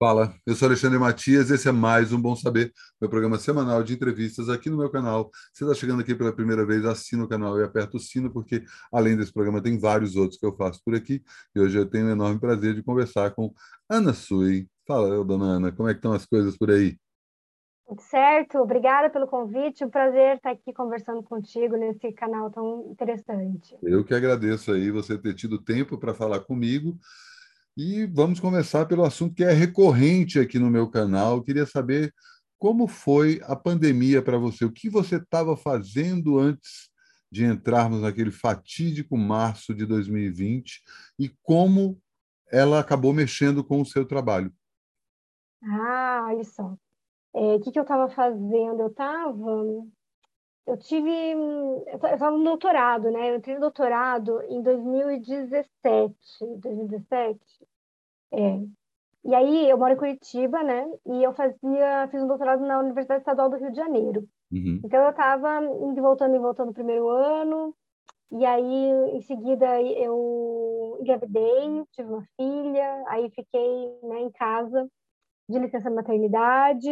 Fala, eu sou Alexandre Matias, esse é mais um Bom Saber, meu programa semanal de entrevistas aqui no meu canal. Você está chegando aqui pela primeira vez, assina o canal e aperta o sino, porque além desse programa tem vários outros que eu faço por aqui. E hoje eu tenho o enorme prazer de conversar com Ana Sui. Fala, dona Ana, como é que estão as coisas por aí? Tudo certo, obrigada pelo convite, um prazer estar aqui conversando contigo nesse canal tão interessante. Eu que agradeço aí você ter tido tempo para falar comigo. E vamos começar pelo assunto que é recorrente aqui no meu canal. Eu queria saber como foi a pandemia para você, o que você estava fazendo antes de entrarmos naquele fatídico março de 2020 e como ela acabou mexendo com o seu trabalho. Ah, só. É, o que, que eu estava fazendo? Eu estava. Eu tive. Eu estava no doutorado, né? Eu entrei no doutorado em 2017. 2017? É. E aí, eu moro em Curitiba, né? E eu fazia, fiz um doutorado na Universidade Estadual do Rio de Janeiro. Uhum. Então, eu estava indo voltando e voltando no primeiro ano. E aí, em seguida, eu engravidei, tive uma filha. Aí, fiquei né, em casa de licença maternidade,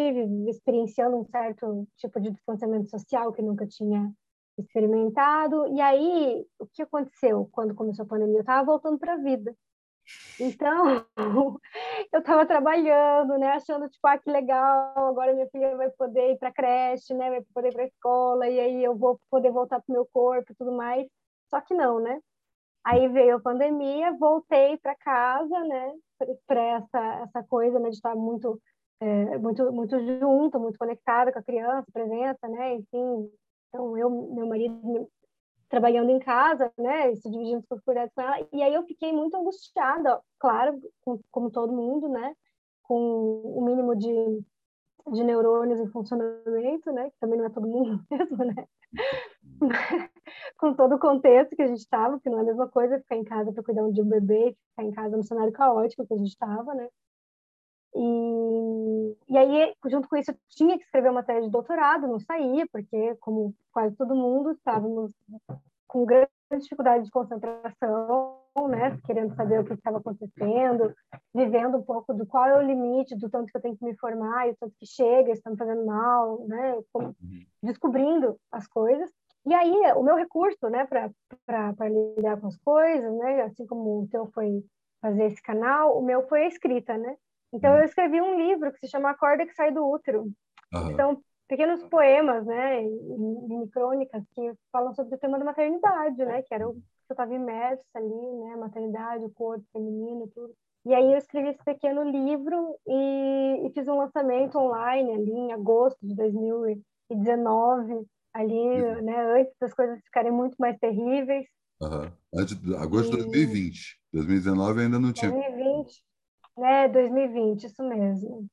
experienciando um certo tipo de distanciamento social que nunca tinha experimentado. E aí, o que aconteceu quando começou a pandemia? Eu estava voltando para a vida. Então, eu estava trabalhando, né, achando tipo, ah, que legal, agora minha filha vai poder ir para creche, né, vai poder ir para escola, e aí eu vou poder voltar para meu corpo e tudo mais. Só que não, né? Aí veio a pandemia, voltei para casa, né, para essa essa coisa, né, de estar muito é, muito muito junto, muito conectada com a criança, presença, né, enfim. Então eu, meu marido trabalhando em casa, né, se dividindo os cuidados com ela, e aí eu fiquei muito angustiada, claro, com, como todo mundo, né, com o mínimo de, de neurônios em funcionamento, né, que também não é todo mundo mesmo, né, com todo o contexto que a gente estava, que não é a mesma coisa ficar em casa para cuidar de um bebê, ficar em casa no cenário caótico que a gente estava, né, e, e aí, junto com isso, eu tinha que escrever uma tese de doutorado, não saía, porque, como quase todo mundo, estávamos com grande dificuldade de concentração, né, querendo saber o que estava acontecendo, vivendo um pouco do qual é o limite, do tanto que eu tenho que me formar, e o tanto que chega, está me fazendo mal, né, como, uhum. descobrindo as coisas. E aí, o meu recurso, né, para lidar com as coisas, né, assim como o teu foi fazer esse canal, o meu foi a escrita, né? Então eu escrevi um livro que se chama A Corda que Sai do Útero. Uhum. São pequenos poemas, né, mini crônicas que falam sobre o tema da maternidade, né, que era o que eu estava imersa ali, né, maternidade, o corpo feminino, tudo. E aí eu escrevi esse pequeno livro e, e fiz um lançamento online ali em agosto de 2019, ali, uhum. né, antes das coisas ficarem muito mais terríveis. Uhum. Antes, agosto de 2020. 2019 ainda não tinha. 2020. É, 2020, isso mesmo.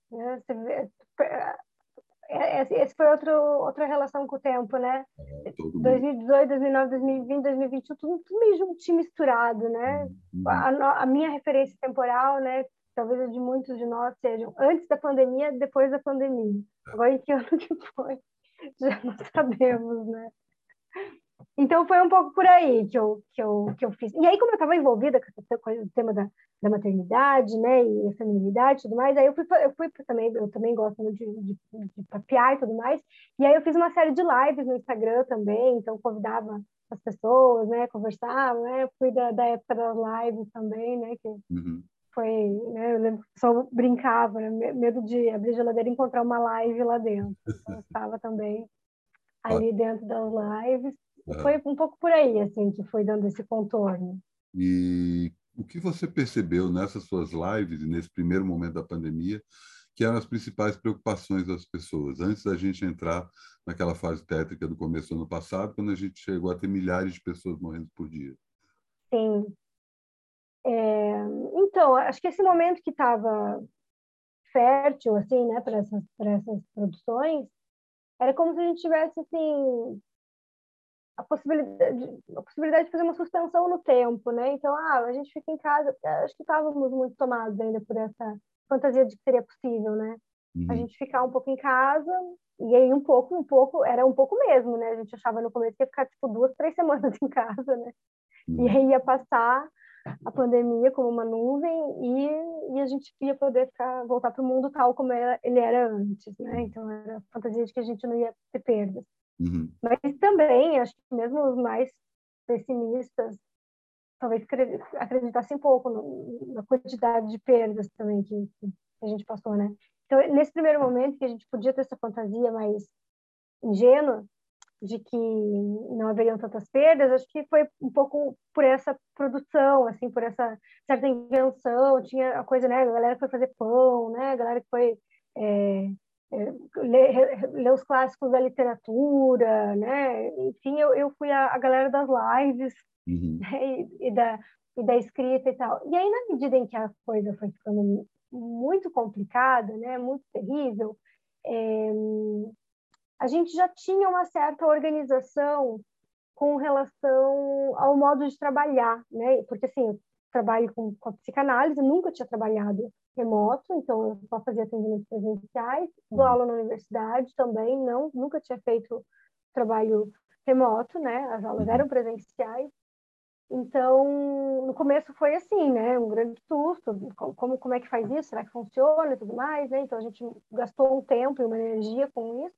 É, é, esse foi outro, outra relação com o tempo, né? É, 2018, 2009, 2020, 2021, tudo, tudo meio juntinho, misturado, né? Uhum. A, a, minha referência temporal, né? Talvez de muitos de nós sejam antes da pandemia, depois da pandemia. Agora, em que ano que foi? Já não sabemos, né? Então foi um pouco por aí que eu, que eu, que eu fiz. E aí, como eu estava envolvida com essa coisa, tema da, da maternidade, né, e a feminilidade e tudo mais, aí eu fui, eu fui também, eu também gosto de, de, de papear e tudo mais, e aí eu fiz uma série de lives no Instagram também, então convidava as pessoas, né, conversava, né, fui da, da época das lives também, né, que uhum. foi, né, eu lembro que o pessoal brincava, né, medo de abrir a geladeira e encontrar uma live lá dentro, então, eu estava também ali dentro das lives, foi um pouco por aí, assim, que foi dando esse contorno. E o que você percebeu nessas suas lives e nesse primeiro momento da pandemia que eram as principais preocupações das pessoas, antes da gente entrar naquela fase tétrica do começo do ano passado, quando a gente chegou a ter milhares de pessoas morrendo por dia? Sim. É, então, acho que esse momento que estava fértil, assim, né, para essas, essas produções, era como se a gente tivesse, assim, a possibilidade, a possibilidade de fazer uma suspensão no tempo, né? Então, ah, a gente fica em casa, acho que estávamos muito tomados ainda por essa fantasia de que seria possível, né? Uhum. A gente ficar um pouco em casa, e aí um pouco, um pouco, era um pouco mesmo, né? A gente achava no começo que ia ficar, tipo, duas, três semanas em casa, né? Uhum. E aí ia passar a pandemia como uma nuvem e, e a gente ia poder ficar, voltar para o mundo tal como era, ele era antes, né? Então era a fantasia de que a gente não ia ter perdas. Uhum. Mas também, acho que mesmo os mais pessimistas talvez acreditassem pouco no, na quantidade de perdas também que, que, a gente passou, né? Então, nesse primeiro momento que a gente podia ter essa fantasia mais ingênua de que não haveriam tantas perdas, acho que foi um pouco por essa produção, assim, por essa certa invenção, tinha a coisa, né, a galera que foi fazer pão, né, a galera que foi é, ler, ler, os clássicos da literatura, né, enfim, eu, eu fui a, a galera das lives, uhum. né, e, e, da, e da escrita e tal. E aí, na medida em que a coisa foi ficando muito complicada, né, muito terrível, é, a gente já tinha uma certa organização com relação ao modo de trabalhar, né? Porque assim, eu trabalho com, com a psicanálise, nunca tinha trabalhado remoto, então eu só fazia atendimentos presenciais, dou uhum. aula na universidade também, não, nunca tinha feito trabalho remoto, né? As aulas eram presenciais. Então, no começo foi assim, né? Um grande susto. Como, como é que faz isso? Será que funciona e tudo mais, né? Então, a gente gastou um tempo e uma energia com isso.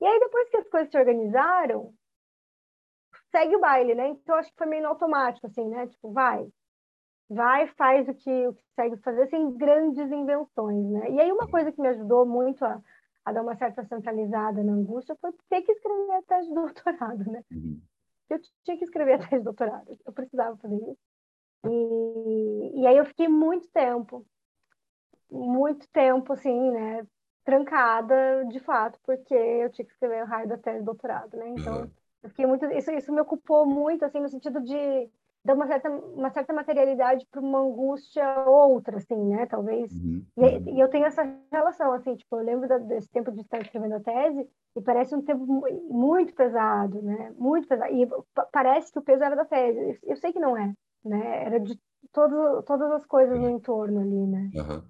E aí, depois que as coisas se organizaram, segue o baile, né? Então, acho que foi meio automático, assim, né? Tipo, vai, vai, faz o que, o que segue fazer, sem grandes invenções, né? E aí, uma coisa que me ajudou muito a, a dar uma certa centralizada na angústia foi ter que escrever a tese de doutorado, né? Uhum. Eu tinha que escrever a tese de doutorado, eu precisava fazer isso. E, e aí eu fiquei muito tempo, muito tempo, assim, né? trancada, de fato, porque eu tinha que escrever o raio da tese de doutorado, né? Então, uhum. eu fiquei muito... Isso, isso me ocupou muito, assim, no sentido de dar uma certa, uma certa materialidade para uma angústia outra, assim, né? Talvez. Uhum. E, e, eu tenho essa relação, assim, tipo, eu lembro da, desse tempo de estar escrevendo a tese e parece um tempo muito pesado, né? Muito pesado. E parece que o peso era da tese. Eu sei que não é, né? Era de todo, todas as coisas no entorno ali, né? Uhum.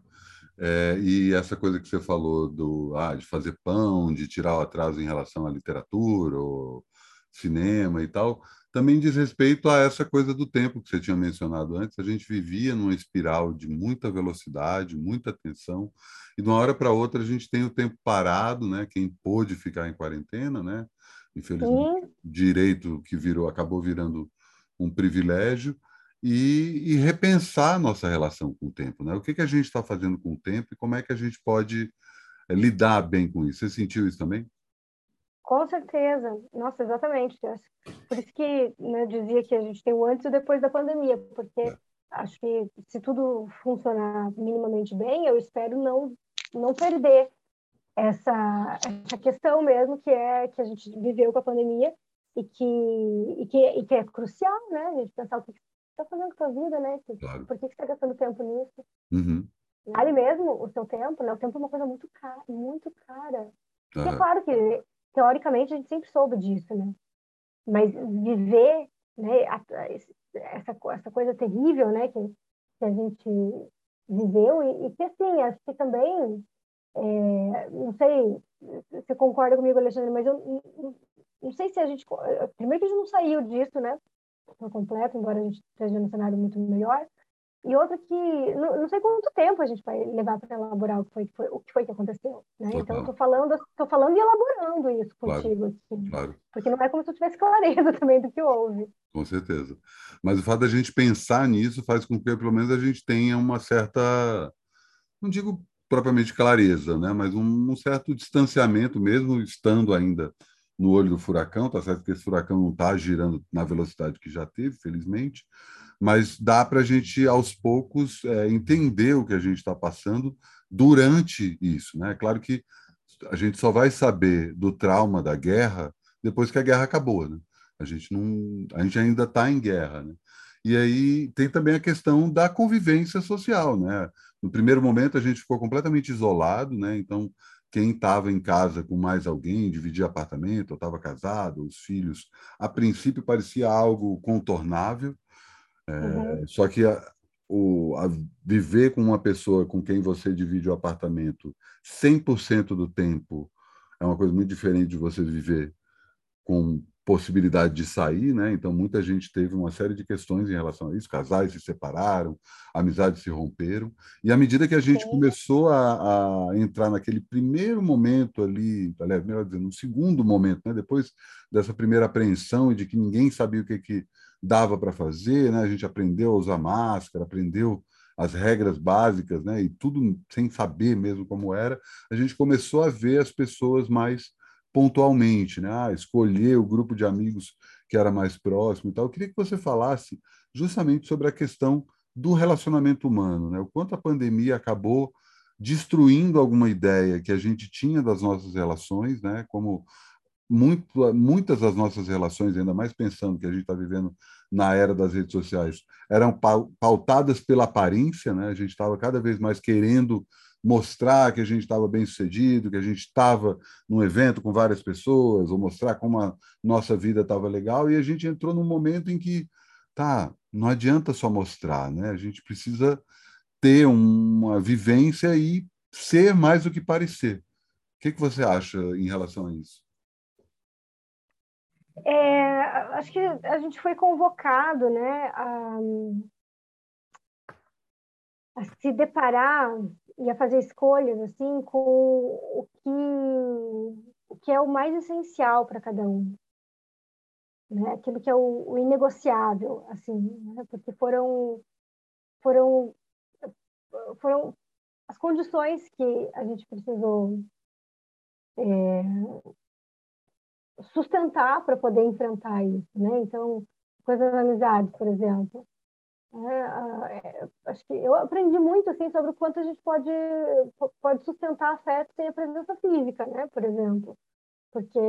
É, e essa coisa que você falou do, ah, de fazer pão, de tirar o atraso em relação à literatura, ou cinema e tal, também diz respeito a essa coisa do tempo que você tinha mencionado antes. A gente vivia numa espiral de muita velocidade, muita tensão, e de uma hora para outra a gente tem o tempo parado, né? Quem pôde ficar em quarentena, né? Infelizmente, direito que virou acabou virando um privilégio e, e, repensar a nossa relação com o tempo. Né? O que, que a gente está fazendo com o tempo e como é que a gente pode é, lidar bem com isso. Você sentiu isso também? Com certeza. Nossa, exatamente. Por isso que né, eu dizia que a gente tem o antes e o depois da pandemia, porque é. acho que se tudo funcionar minimamente bem, eu espero não, não perder essa, essa questão mesmo que é que a gente viveu com a pandemia e que, e que, e que é crucial, né? A gente pensar o que está fazendo com a sua vida, né? Claro. Por que você está gastando tempo nisso? Uhum. Vale mesmo o seu tempo, né? O tempo é uma coisa muito cara, muito cara. Uhum. é claro que, teoricamente, a gente sempre soube disso, né? Mas viver, né? Essa, essa coisa terrível, né? Que, que a gente viveu e, e que, assim, acho que também, é, não sei se você concorda comigo, Alexandre, mas eu não, não sei se a gente... Primeiro que a gente não saiu disso, né? por completo, embora a gente esteja num cenário muito melhor. E outra que não, não sei quanto tempo a gente vai levar para elaborar o que foi, que foi, o que foi que aconteceu. Né? Então, estou falando, tô falando e elaborando isso contigo. Claro, aqui, claro. Porque não é como se eu tivesse clareza também do que houve. Com certeza. Mas o fato da gente pensar nisso faz com que, pelo menos, a gente tenha uma certa, não digo propriamente clareza, né? mas um, um certo distanciamento, mesmo estando ainda no olho do furacão, tá certo que esse furacão não está girando na velocidade que já teve, felizmente, mas dá para a gente, aos poucos, é, entender o que a gente está passando durante isso. Né? Claro que a gente só vai saber do trauma da guerra depois que a guerra acabou. Né? A, gente não, a gente ainda está em guerra. Né? E aí tem também a questão da convivência social. Né? No primeiro momento, a gente ficou completamente isolado, né? então quem estava em casa com mais alguém, dividia apartamento, ou estava casado, os filhos, a princípio parecia algo contornável, é, uhum. só que a, o, a viver com uma pessoa com quem você divide o apartamento 100% do tempo é uma coisa muito diferente de você viver com possibilidade de sair, né? Então muita gente teve uma série de questões em relação a isso, casais se separaram, amizades se romperam, e à medida que a gente Sim. começou a, a, entrar naquele primeiro momento ali, aliás, melhor dizendo, no segundo momento, né? Depois dessa primeira apreensão e de que ninguém sabia o que que dava para fazer, né? A gente aprendeu a usar máscara, aprendeu as regras básicas, né? E tudo sem saber mesmo como era, a gente começou a ver as pessoas mais pontualmente, né? Ah, escolher o grupo de amigos que era mais próximo e tal. Eu queria que você falasse justamente sobre a questão do relacionamento humano, né? O quanto a pandemia acabou destruindo alguma ideia que a gente tinha das nossas relações, né? Como muito, muitas das nossas relações, ainda mais pensando que a gente está vivendo na era das redes sociais, eram pautadas pela aparência, né? A gente estava cada vez mais querendo mostrar que a gente estava bem sucedido, que a gente estava num evento com várias pessoas, ou mostrar como a nossa vida estava legal, e a gente entrou num momento em que, tá, não adianta só mostrar, né? A gente precisa ter uma vivência e ser mais do que parecer. O que, que você acha em relação a isso? É, acho que a gente foi convocado né, a, a se deparar e a fazer escolhas assim com o que, o que é o mais essencial para cada um. Né? Aquilo que é o, o inegociável, assim, né? porque foram, foram, foram as condições que a gente precisou é, sustentar para poder enfrentar isso, né? Então, coisas das amizades, por exemplo. É, é, acho que eu aprendi muito assim sobre o quanto a gente pode pode sustentar afeto sem a presença física, né? Por exemplo, porque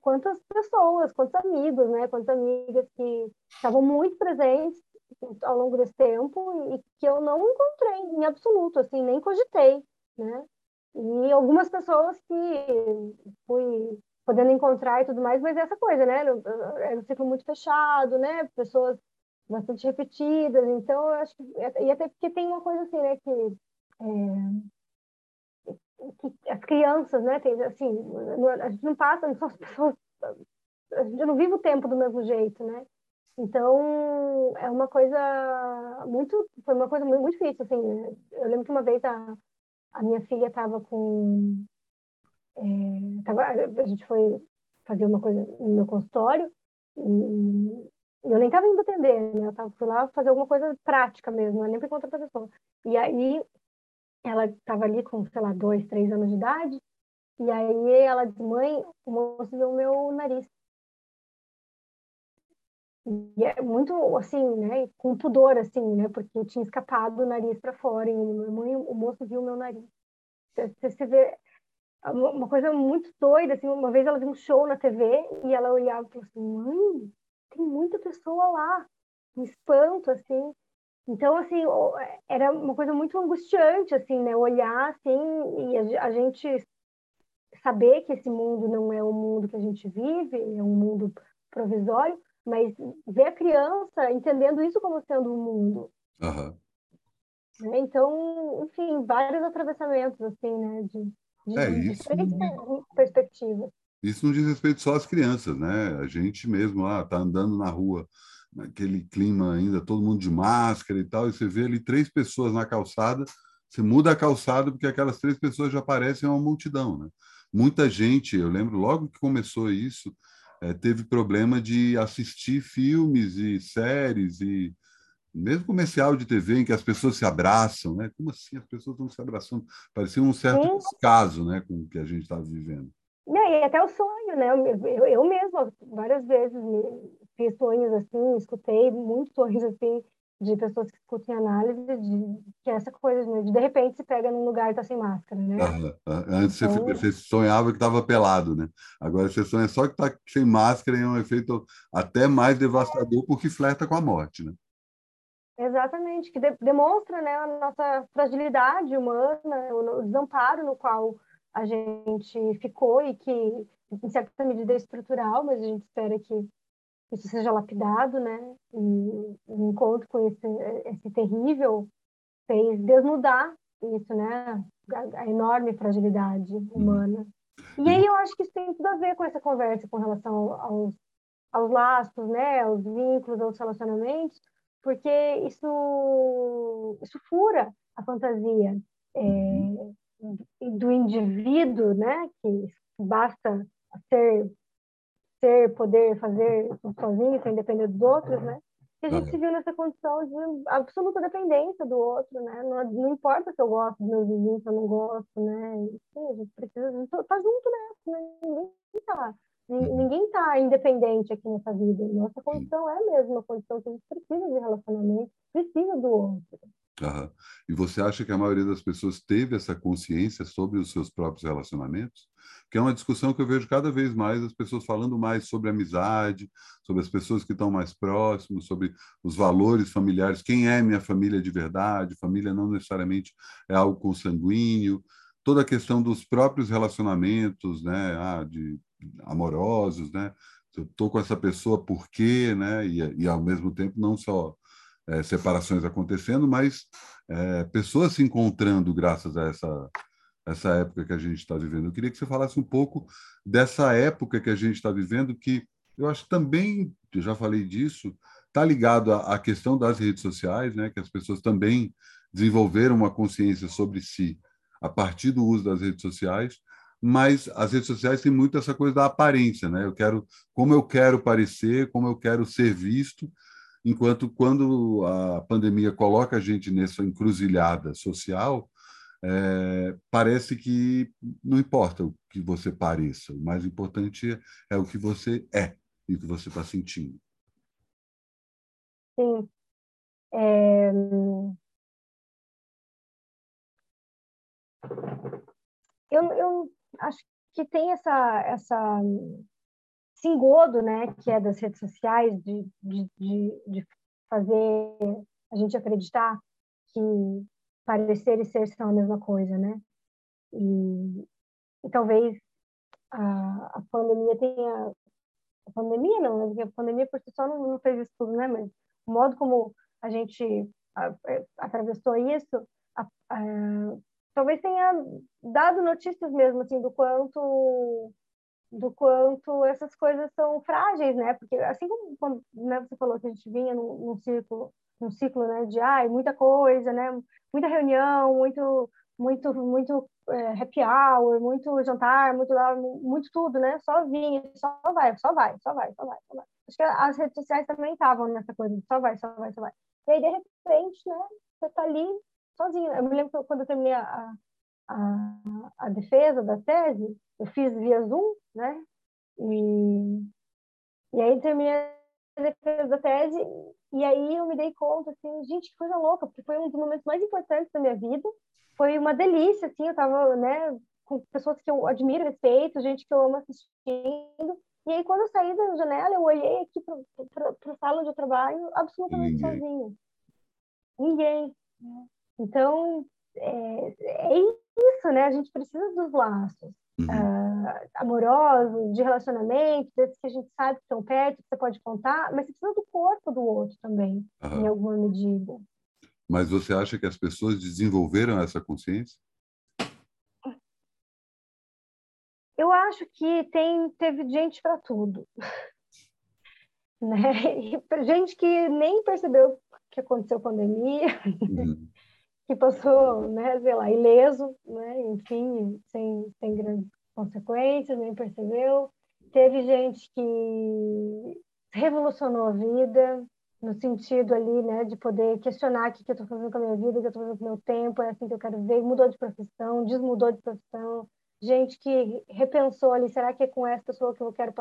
quantas pessoas, quantos amigos, né? Quantas amigas que estavam muito presentes ao longo desse tempo e que eu não encontrei em absoluto, assim, nem cogitei, né? E algumas pessoas que fui podendo encontrar e tudo mais, mas é essa coisa, né? É um ciclo muito fechado, né? Pessoas bastante repetidas, então eu acho que, e até porque tem uma coisa assim, né, que, é, que as crianças, né, tem, assim, a gente não passa, não são as pessoas, a gente não vive o tempo do mesmo jeito, né? Então, é uma coisa muito, foi uma coisa muito, muito difícil, assim, eu lembro que uma vez a, a minha filha estava com, é, tava, a gente foi fazer uma coisa no meu consultório e eu nem estava indo atender, né? Eu tava, fui lá fazer alguma coisa prática mesmo, nem para encontrar a pessoa. E aí ela estava ali com, sei lá, dois, três anos de idade, e aí ela disse, mãe, o moço viu o meu nariz. E é muito, assim, né, com pudor, assim, né, porque tinha escapado o nariz para fora, e mãe, o moço viu o meu nariz. Você vê uma coisa muito doida, assim, uma vez ela viu um show na TV e ela olhava e falou assim, mãe, tem muita pessoa lá, um espanto, assim. Então, assim, era uma coisa muito angustiante, assim, né? Olhar, assim, e a, gente saber que esse mundo não é o mundo que a gente vive, é um mundo provisório, mas ver a criança entendendo isso como sendo um mundo. Uhum. Então, enfim, vários atravessamentos, assim, né? De, de, é isso. Perspectivas. Isso não diz respeito só às crianças, né? A gente mesmo lá está andando na rua, naquele clima ainda, todo mundo de máscara e tal, e você vê ali três pessoas na calçada, você muda a calçada porque aquelas três pessoas já parecem uma multidão, né? Muita gente, eu lembro logo que começou isso, é, teve problema de assistir filmes e séries e mesmo comercial de TV em que as pessoas se abraçam, né? Como assim as pessoas estão se abraçando? Parecia um certo descaso, né, com o que a gente estava vivendo. E até o sonho, né? Eu, eu mesma várias vezes fiz sonhos assim, escutei muitos sonhos assim de pessoas que escutam análise de que é essa coisa de, de repente se pega num lugar e tá sem máscara, né? Antes então... você, sonhava que estava pelado, né? Agora você sonha só que tá sem máscara e é um efeito até mais devastador porque flerta com a morte, né? Exatamente, que de, demonstra né, a nossa fragilidade humana, o, desamparo no qual a gente ficou e que, em certa medida, é estrutural, mas a gente espera que isso seja lapidado, né? E o encontro com esse, esse terrível fez desnudar isso, né? A, a enorme fragilidade humana. E aí eu acho que isso tem tudo a ver com essa conversa com relação aos, aos laços, né, aos vínculos, aos relacionamentos, porque isso, isso fura a fantasia é, do indivíduo, né, que basta ser, ser, poder fazer sozinho, sem depender dos outros, né, que a gente se viu nessa condição de absoluta dependência do outro, né? Não, não importa se eu gosto dos meus vizinhos, se eu não gosto, né? Sim, a gente precisa estar tá junto nessa, né? Ninguém está uhum. Ninguém está independente aqui nessa vida. Nossa condição é mesmo uma condição que a gente precisa de relacionamento, precisa do outro. Uhum. E você acha que a maioria das pessoas teve essa consciência sobre os seus próprios relacionamentos? Que é uma discussão que eu vejo cada vez mais as pessoas falando mais sobre amizade, sobre as pessoas que estão mais próximas, sobre os valores familiares, quem é minha família de verdade, família não necessariamente é algo consanguíneo, toda a questão dos próprios relacionamentos, né, ah, de amorosos, né? Eu estou com essa pessoa por quê, né? E, e ao mesmo tempo não só é, separações acontecendo, mas é, pessoas se encontrando graças a essa, essa época que a gente está vivendo. Eu queria que você falasse um pouco dessa época que a gente está vivendo, que eu acho também, eu já falei disso, está ligado à, à questão das redes sociais, né? que as pessoas também desenvolveram uma consciência sobre si a partir do uso das redes sociais, mas as redes sociais têm muito essa coisa da aparência, né? Eu quero como eu quero parecer, como eu quero ser visto, enquanto quando a pandemia coloca a gente nessa encruzilhada social, é, parece que não importa o que você pareça, o mais importante é o que você é e o que você está sentindo. Sim. É... Eu, eu acho que tem essa, essa esse engodo, né, que é das redes sociais, de, de, de, de fazer a gente acreditar que parecer e ser são a mesma coisa, né? E, e talvez a, a, pandemia tenha a pandemia não, né? a pandemia por si só não, não fez isso tudo, né? Mas o modo como a gente a, a, atravessou isso talvez tenha dado notícias mesmo assim do quanto do quanto essas coisas são frágeis, né? Porque assim como quando né, você falou que a gente vinha num, num num ciclo, né, de ai, muita coisa, né? Muita reunião, muito muito muito é, happy hour, muito jantar, muito muito tudo, né? Só vinha, só vai, só vai, só vai, só vai, só vai. Acho que as redes sociais também estavam nessa coisa, só vai, só vai, só vai. E aí de repente, né? Você tá ali sozinho. Eu me lembro que quando eu terminei a, a, a defesa da tese, eu fiz via Zoom, né? E, e aí terminei a defesa da tese e aí eu me dei conta, assim, gente, que coisa louca, porque foi um dos momentos mais importantes da minha vida. Foi uma delícia, assim, eu tava, né, com pessoas que eu admiro, respeito, gente que eu amo assistindo. E aí, quando eu saí da janela, eu olhei aqui para a sala de trabalho absolutamente Ninguém. sozinha. Ninguém. Então, é, é isso, né? A gente precisa dos laços uhum. uh, amorosos, de relacionamento, desses que a gente sabe que estão perto, que você pode contar, mas você precisa do corpo do outro também, uhum. em alguma medida. Mas você acha que as pessoas desenvolveram essa consciência? Eu acho que tem teve gente para tudo. né? gente que nem percebeu que aconteceu pandemia, uhum que passou, né, sei lá, ileso, né, enfim, sem, sem grandes consequências, nem percebeu. Teve gente que revolucionou a vida, no sentido ali, né, de poder questionar o que, que eu estou fazendo com a minha vida, o que eu estou fazendo com o meu tempo, é assim que eu quero ver, mudou de profissão, desmudou de profissão, gente que repensou ali, será que é com essa pessoa que eu quero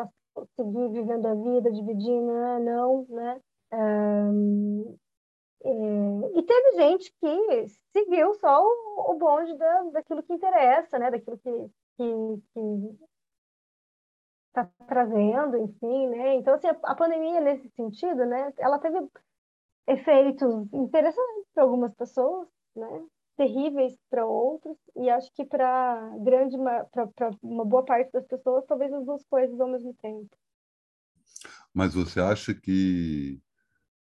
seguir vivendo a vida, dividindo? Ah, não, né? Um, é, e teve gente que seguiu só o, o bonde da, daquilo que interessa, né? Daquilo que está trazendo, enfim, né? Então, assim, a, a, pandemia, nesse sentido, né? Ela teve efeitos interessantes para algumas pessoas, né? Terríveis para outros, e acho que para grande, para uma boa parte das pessoas, talvez as duas coisas ao mesmo tempo. Mas você acha que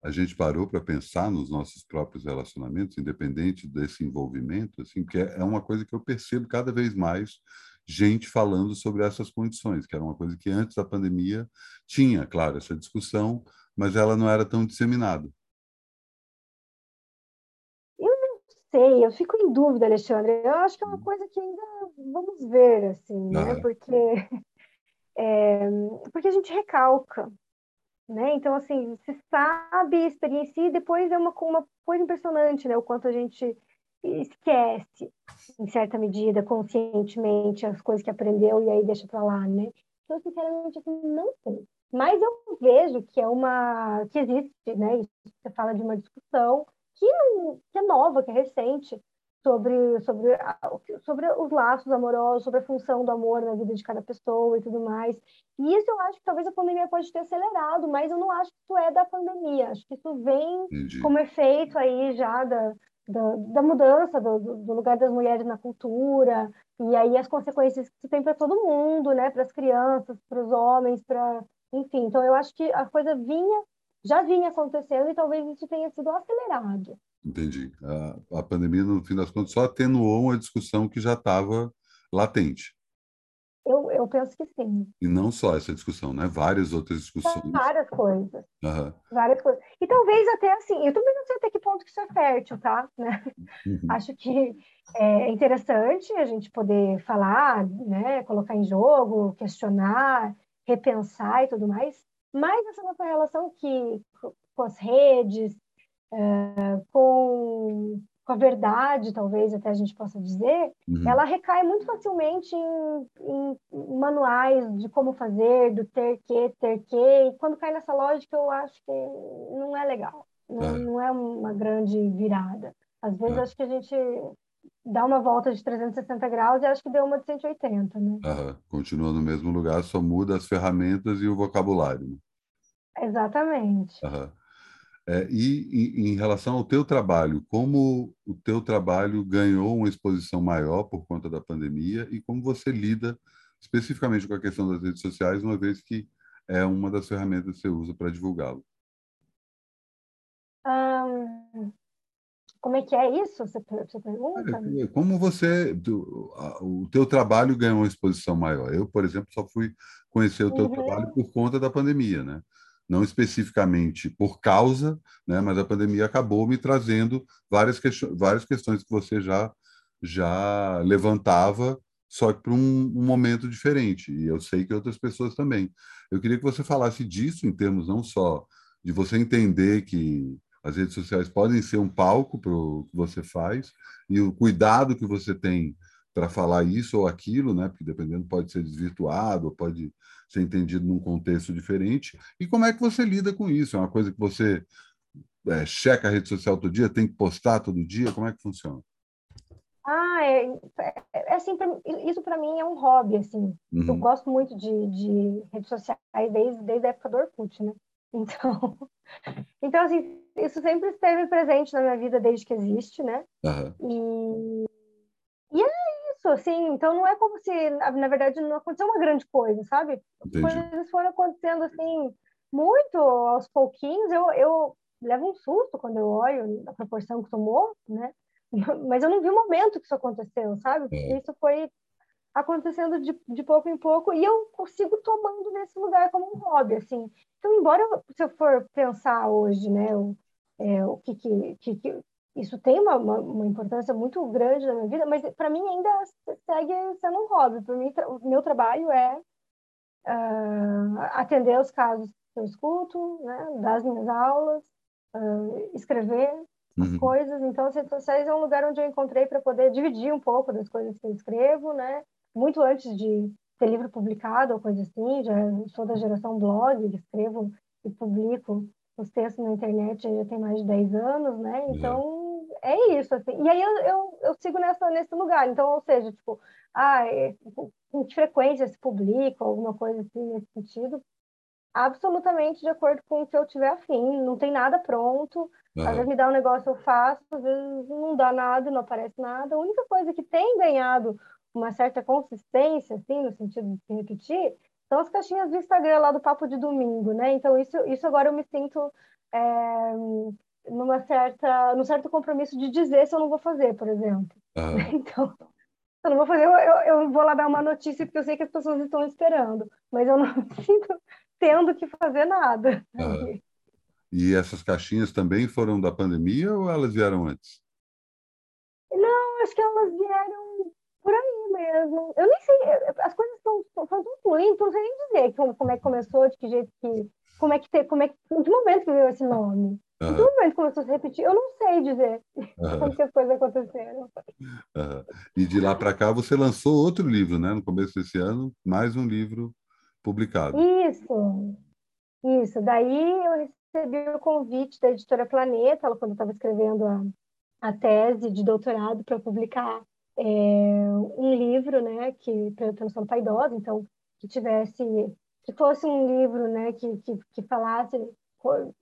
a gente parou para pensar nos nossos próprios relacionamentos, independente desse envolvimento, assim, que é, é uma coisa que eu percebo cada vez mais gente falando sobre essas condições, que era uma coisa que antes da pandemia tinha, claro, essa discussão, mas ela não era tão disseminada. Eu não sei, eu fico em dúvida, Alexandre. Eu acho que é uma coisa que ainda vamos ver, assim, né? Ah. Porque, é, porque a gente recalca, né? Então, assim, se sabe, experiencia e depois é uma, uma coisa impressionante, né? O quanto a gente esquece, em certa medida, conscientemente, as coisas que aprendeu e aí deixa para lá, né? Então, sinceramente, assim, não sei. Mas eu vejo que é uma que existe, né? Você fala de uma discussão que, não, que é nova, que é recente, sobre, sobre, sobre os laços amorosos, sobre a função do amor na vida de cada pessoa e tudo mais. E isso eu acho que talvez a pandemia pode ter acelerado, mas eu não acho que isso é da pandemia. Acho que isso vem Entendi. como efeito aí já da, da, da mudança do, do, lugar das mulheres na cultura, e aí as consequências que isso tem para todo mundo, né? Para as crianças, para os homens, para. Enfim, então eu acho que a coisa vinha, já vinha acontecendo e talvez isso tenha sido acelerado. Entendi. A, a pandemia, no fim das contas, só atenuou uma discussão que já estava latente. Eu, eu penso que sim. E não só essa discussão, né? Várias outras discussões. Várias coisas. Uhum. Várias coisas. E talvez até assim, eu também não sei até que ponto que isso é fértil, tá? Né? Uhum. Acho que é interessante a gente poder falar, né? Colocar em jogo, questionar, repensar e tudo mais. Mas essa nossa relação que com as redes, é, com com a verdade, talvez até a gente possa dizer, uhum. ela recai muito facilmente em, em, manuais de como fazer, do ter que, ter que, e quando cai nessa lógica eu acho que não é legal, não é, não é uma grande virada. Às vezes é. acho que a gente dá uma volta de 360 graus e acho que deu uma de 180, né? Uhum. Continua no mesmo lugar, só muda as ferramentas e o vocabulário. Né? Exatamente. Uhum. É, e em, em, relação ao teu trabalho, como o teu trabalho ganhou uma exposição maior por conta da pandemia e como você lida especificamente com a questão das redes sociais, uma vez que é uma das ferramentas que você usa para divulgá-lo? como é que é isso? Você, você pergunta? É, como você, o teu trabalho ganhou uma exposição maior? Eu, por exemplo, só fui conhecer o teu uhum. trabalho por conta da pandemia, né? Não especificamente por causa, né, mas a pandemia acabou me trazendo várias, várias questões que você já, já levantava, só que para um, um, momento diferente. E eu sei que outras pessoas também. Eu queria que você falasse disso em termos não só de você entender que as redes sociais podem ser um palco para o que você faz e o cuidado que você tem para falar isso ou aquilo, né? Porque dependendo pode ser desvirtuado, pode ser entendido num contexto diferente. E como é que você lida com isso? É uma coisa que você é, checa a rede social todo dia, tem que postar todo dia? Como é que funciona? Ah, é, é, é assim, pra, isso para mim é um hobby, assim. Uhum. Eu gosto muito de, de redes sociais desde, desde a época do Orkut, né? Então, então assim, isso sempre esteve presente na minha vida desde que existe, né? Uhum. E, e é isso, assim, então não é como se, na verdade, não aconteceu uma grande coisa, sabe? As coisas foram acontecendo, assim, muito aos pouquinhos. Eu, eu levo um susto quando eu olho a proporção que tomou, né? Mas eu não vi o momento que isso aconteceu, sabe? É. isso foi acontecendo de, de pouco em pouco e eu consigo tomando nesse lugar como um hobby, assim. Então, embora eu, se eu for pensar hoje, né, o, é, o que, que, que, isso tem uma, uma, uma, importância muito grande na minha vida, mas para mim ainda segue sendo um hobby. Para mim, o meu trabalho é uh, atender os casos que eu escuto, né, das minhas aulas, uh, escrever as uhum. coisas. Então, as redes sociais é um lugar onde eu encontrei para poder dividir um pouco das coisas que eu escrevo, né? Muito antes de ter livro publicado ou coisa assim, já sou da geração blog, escrevo e publico os textos na internet já tem mais de 10 anos, né? Então, é isso, assim. E aí eu, eu, eu sigo nessa, nesse lugar. Então, ou seja, tipo, ah, é, com que frequência se publica, alguma coisa assim nesse sentido, absolutamente de acordo com o que eu tiver afim. Não tem nada pronto. Uhum. Às vezes me dá um negócio, eu faço, às vezes não dá nada, não aparece nada. A única coisa que tem ganhado uma certa consistência, assim, no sentido de se repetir, são as caixinhas do Instagram lá do Papo de Domingo, né? Então, isso, isso agora eu me sinto é, numa certa, num certo compromisso de dizer se eu não vou fazer, por exemplo. Uhum. Então, Eu não vou fazer, eu, eu, vou lá dar uma notícia porque eu sei que as pessoas estão esperando, mas eu não sinto tendo que fazer nada. Uhum. E essas caixinhas também foram da pandemia ou elas vieram antes? Não, acho que elas vieram por aí mesmo. Eu nem sei, as coisas estão tão fluindo, não sei nem dizer como, como é que começou, de que jeito que. Como é que tem, como é que. Em que momento que veio esse nome? Uhum. Que momento começou a se repetir? Eu não sei dizer uhum. como que as coisas aconteceram. Uhum. E de lá para cá você lançou outro livro, né? No começo desse ano, mais um livro publicado. Isso, isso. Daí eu recebi o convite da editora Planeta, quando eu estava escrevendo a, a tese de doutorado para publicar é, um livro, né, que para transformação paidosa, então que tivesse que fosse um livro, né, que que, que falasse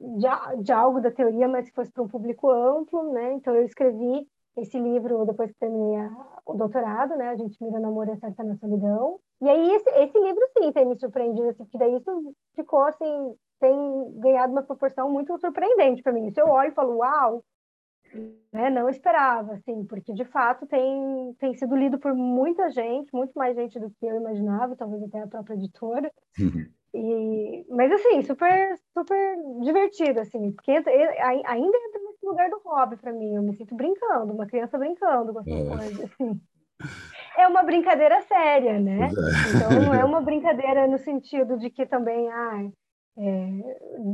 de, de algo da teoria, mas que fosse para um público amplo, né? Então eu escrevi esse livro depois que terminei o doutorado, né? A gente mira no amor e acerta na solidão. E aí esse, esse livro sim tem me surpreendido, assim, porque daí isso ficou assim tem ganhado uma proporção muito surpreendente para mim. Isso eu olho e falo, uau, né? Não esperava, assim, porque de fato tem, tem sido lido por muita gente, muito mais gente do que eu imaginava, talvez até a própria editora. Uhum. E, mas assim, super, super divertido, assim, porque ainda entra nesse lugar do hobby para mim. Eu me sinto brincando, uma criança brincando com essas é. coisas, assim. É uma brincadeira séria, né? É. Então não é uma brincadeira no sentido de que também, ah, é,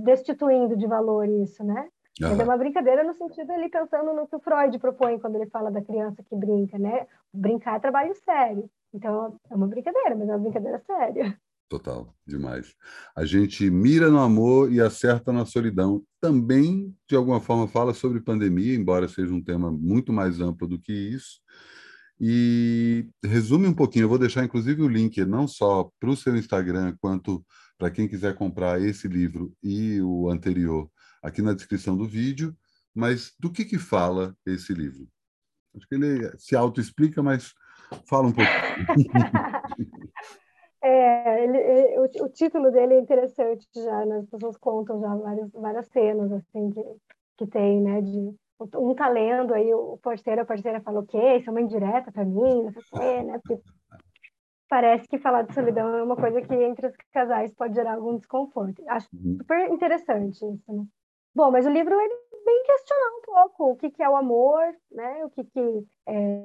destituindo de valor isso, né? Uhum. Mas é uma brincadeira no sentido ele pensando no que o Freud propõe quando ele fala da criança que brinca, né? Brincar é trabalho sério. Então é uma brincadeira, mas é uma brincadeira séria. Total, demais. A gente mira no amor e acerta na solidão. Também, de alguma forma, fala sobre pandemia, embora seja um tema muito mais amplo do que isso. E resume um pouquinho, eu vou deixar inclusive o link não só para o seu Instagram, quanto para quem quiser comprar esse livro e o anterior aqui na descrição do vídeo, mas do que, que fala esse livro? Acho que ele se autoexplica, mas fala um pouco. É, ele, ele, o, o, título dele é interessante já, né? as pessoas contam já várias, várias cenas assim que, que tem, né? De um tá lendo, aí o parceiro, a parceira fala, o quê? Isso é uma indireta para mim, não sei o quê, né? Porque parece que falar de solidão é uma coisa que entre os casais pode gerar algum desconforto. Acho uhum. super interessante isso, né? Bom, mas o livro ele vem questionar um pouco o que, que é o amor, né? O que, que é,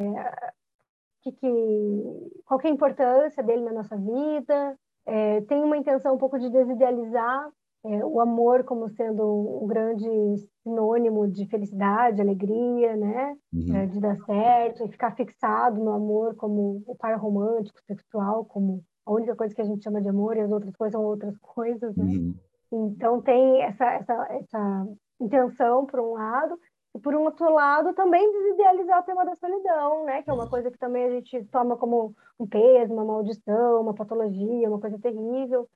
que, que, qual que é a importância dele na nossa vida. É, tem uma intenção um pouco de desidealizar é, o amor como sendo um grande sinônimo de felicidade, alegria, né? Uhum. É, de dar certo, e ficar fixado no amor como o par romântico, sexual, como a única coisa que a gente chama de amor e as outras coisas são outras coisas, né? Uhum. Então tem essa, essa, essa intenção, por um lado, e por um outro lado também desidealizar o tema da solidão, né? Que é uma coisa que também a gente toma como um peso, uma maldição, uma patologia, uma coisa terrível.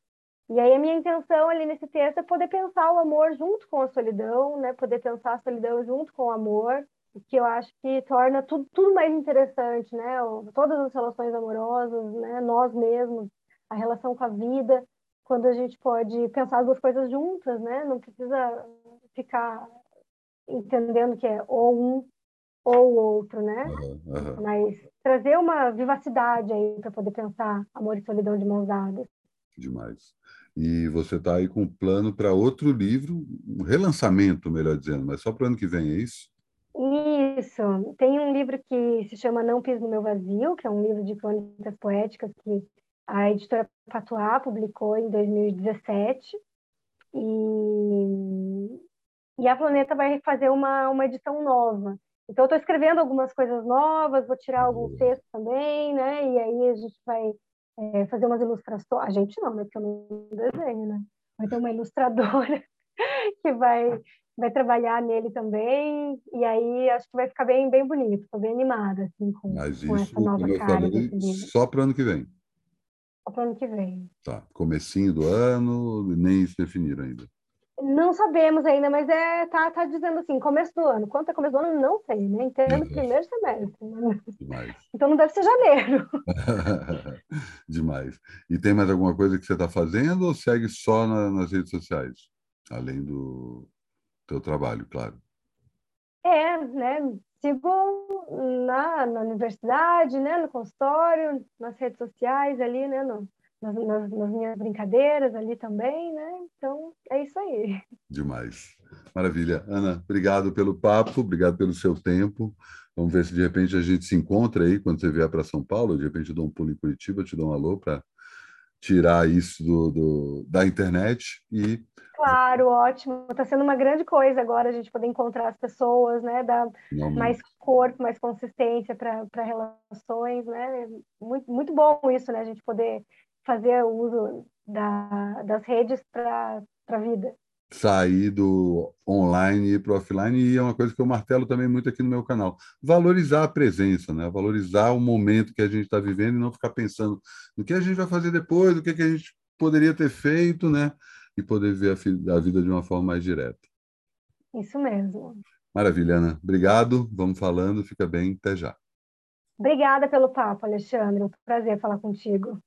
E aí a minha intenção ali nesse texto é poder pensar o amor junto com a solidão, né? Poder pensar a solidão junto com o amor, que eu acho que torna tudo, tudo mais interessante, né? Todas as relações amorosas, né? Nós mesmos, a relação com a vida, quando a gente pode pensar as duas coisas juntas, né? Não precisa ficar entendendo que é ou um ou outro, né? Uhum, uhum. Mas trazer uma vivacidade aí para poder pensar amor e solidão de mãos dadas. Demais. E você está aí com um plano para outro livro, um relançamento, melhor dizendo, mas só para o ano que vem, é isso? Isso. Tem um livro que se chama Não Pis no Meu Vazio, que é um livro de crônicas poéticas que a editora Patuá publicou em 2017. E, e a Planeta vai fazer uma, uma edição nova. Então, eu estou escrevendo algumas coisas novas, vou tirar alguns textos também, né? E aí a gente vai é, fazer umas ilustrações. A gente não, né? Porque eu não desenho, né? Vai ter uma ilustradora que vai, vai trabalhar nele também. E aí acho que vai ficar bem, bem bonito. Estou bem animada, assim, com, Mas com essa nova cara. Falei, só para o ano que vem. Só para o ano que vem. Tá. Comecinho do ano, nem se definiram ainda. Não sabemos ainda, mas é tá, tá dizendo assim, começo do ano. Quanto é começo do ano, não sei, né? Entendo uhum. primeiro semestre. Né? Demais. Então não deve ser janeiro. Demais. E tem mais alguma coisa que você está fazendo ou segue só na, nas redes sociais? Além do teu trabalho, claro. É, né? sigo na, na universidade, né, no consultório, nas redes sociais ali, né, no, nas, nas, nas, minhas brincadeiras ali também, né? Então é isso aí. Demais. Maravilha. Ana, obrigado pelo papo, obrigado pelo seu tempo. Vamos ver se de repente a gente se encontra aí quando você vier para São Paulo. De repente eu dou um pulo em Curitiba, te dou um alô para tirar isso do, do, da internet e Claro, ótimo. Está sendo uma grande coisa agora a gente poder encontrar as pessoas, né? Dar mais corpo, mais consistência para relações, né? Muito, muito bom isso, né? A gente poder fazer uso da, das redes para a vida. Sair do online e ir para o offline, e é uma coisa que eu martelo também muito aqui no meu canal. Valorizar a presença, né? valorizar o momento que a gente está vivendo e não ficar pensando no que a gente vai fazer depois, o que, que a gente poderia ter feito, né? E poder ver a, a vida de uma forma mais direta. Isso mesmo. Maravilha, Ana. Obrigado. Vamos falando. Fica bem. Até já. Obrigada pelo papo, Alexandre. Um prazer falar contigo.